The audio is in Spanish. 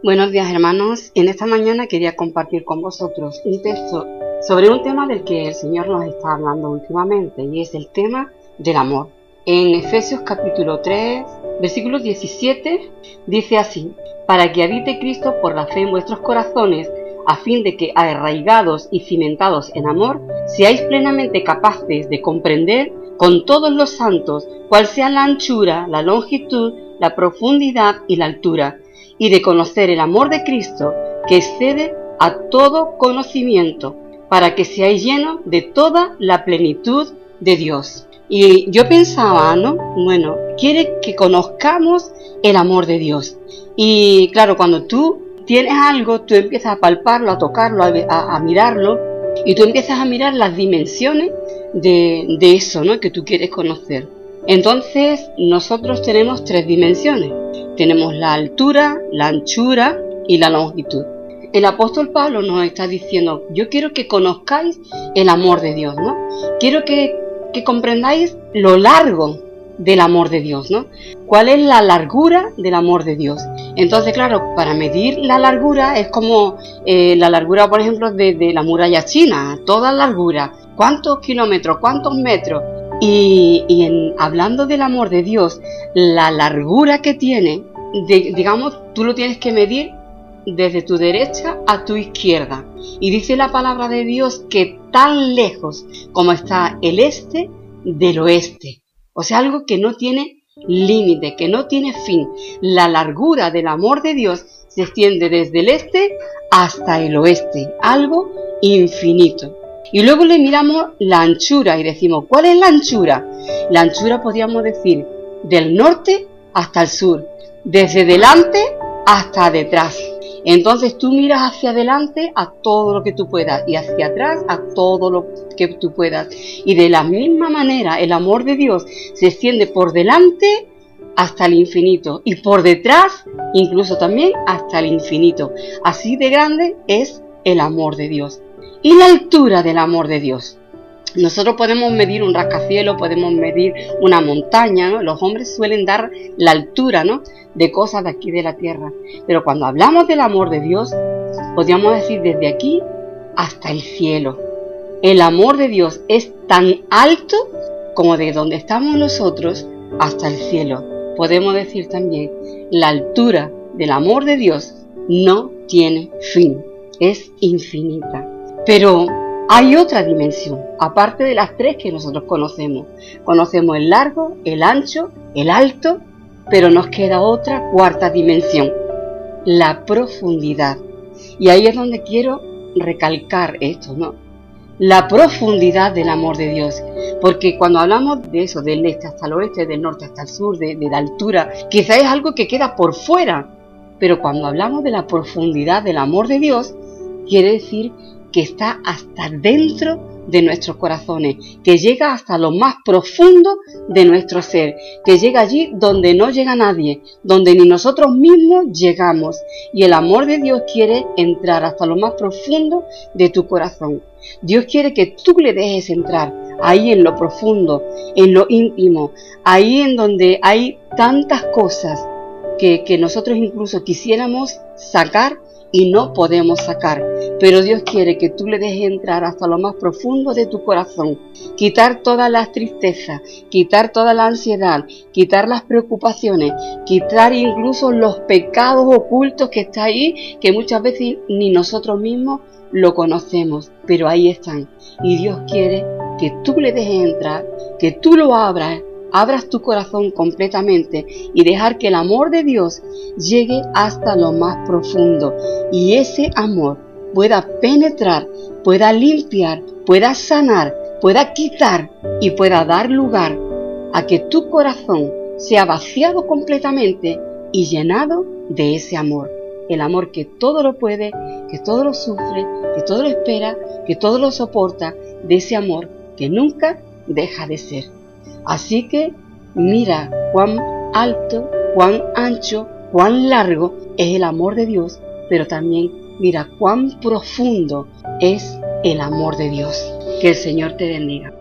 Buenos días hermanos, en esta mañana quería compartir con vosotros un texto sobre un tema del que el Señor nos está hablando últimamente y es el tema del amor. En Efesios capítulo 3, versículo 17, dice así, para que habite Cristo por la fe en vuestros corazones, a fin de que, arraigados y cimentados en amor, seáis plenamente capaces de comprender con todos los santos cuál sea la anchura, la longitud, la profundidad y la altura y de conocer el amor de Cristo que excede a todo conocimiento, para que seáis llenos de toda la plenitud de Dios. Y yo pensaba, ¿no? Bueno, quiere que conozcamos el amor de Dios. Y claro, cuando tú tienes algo, tú empiezas a palparlo, a tocarlo, a, mirarlo, y tú empiezas a mirar las dimensiones de, de eso, ¿no? Que tú quieres conocer. Entonces, nosotros tenemos tres dimensiones. Tenemos la altura, la anchura y la longitud. El apóstol Pablo nos está diciendo, yo quiero que conozcáis el amor de Dios, ¿no? Quiero que, comprendáis lo largo del amor de Dios, ¿no? ¿Cuál es la largura del amor de Dios? Entonces, claro, para medir la largura es como eh, la largura, por ejemplo, de, la muralla china, toda largura. ¿Cuántos kilómetros? ¿Cuántos metros? Y, en, hablando del amor de Dios, la largura que tiene, digamos, tú lo tienes que medir desde tu derecha a tu izquierda. Y dice la palabra de Dios que tan lejos como está el este del oeste. O sea, algo que no tiene límite, que no tiene fin. La largura del amor de Dios se extiende desde el este hasta el oeste, algo infinito. Y luego le miramos la anchura y decimos, ¿cuál es la anchura? La anchura podríamos decir del norte hasta el sur, desde delante hasta detrás. Entonces tú miras hacia adelante a todo lo que tú puedas y hacia atrás a todo lo que tú puedas. Y de la misma manera el amor de Dios se extiende por delante hasta el infinito y por detrás incluso también hasta el infinito. Así de grande es el amor de Dios y la altura del amor de Dios. Nosotros podemos medir un rascacielos, podemos medir una montaña, los hombres suelen dar la altura ¿no? de cosas de aquí de la tierra. Pero cuando hablamos del amor de Dios, podríamos decir desde aquí hasta el cielo. El amor de Dios es tan alto como de donde estamos nosotros hasta el cielo. Podemos decir también, la altura del amor de Dios no tiene fin, es infinita. Pero hay otra dimensión, aparte de las tres que nosotros conocemos. Conocemos el largo, el ancho, el alto, pero nos queda otra cuarta dimensión, la profundidad. Y ahí es donde quiero recalcar esto, ¿no? La profundidad del amor de Dios. Porque cuando hablamos de eso, del este hasta el oeste, del norte hasta el sur, de, de la altura, quizá es algo que queda por fuera. Pero cuando hablamos de la profundidad del amor de Dios, quiere decir que está hasta dentro de nuestros corazones, que llega hasta lo más profundo de nuestro ser, que llega allí donde no llega nadie, donde ni nosotros mismos llegamos. Y el amor de Dios quiere entrar hasta lo más profundo de tu corazón. Dios quiere que tú le dejes entrar ahí en lo profundo, en lo íntimo, ahí en donde hay tantas cosas que, que nosotros incluso quisiéramos sacar y no podemos sacar. Pero Dios quiere que tú le dejes entrar hasta lo más profundo de tu corazón, quitar todas las tristezas, quitar toda la ansiedad, quitar las preocupaciones, quitar incluso los pecados ocultos que está ahí, que muchas veces ni nosotros mismos lo conocemos, pero ahí están. Y Dios quiere que tú le dejes entrar, que tú lo abras abras tu corazón completamente y dejar que el amor de Dios llegue hasta lo más profundo y ese amor pueda penetrar, pueda limpiar, pueda sanar, pueda quitar y pueda dar lugar a que tu corazón sea vaciado completamente y llenado de ese amor. El amor que todo lo puede, que todo lo sufre, que todo lo espera, que todo lo soporta, de ese amor que nunca deja de ser. Así que mira cuán alto, cuán ancho, cuán largo es el amor de Dios, pero también mira cuán profundo es el amor de Dios. Que el Señor te bendiga.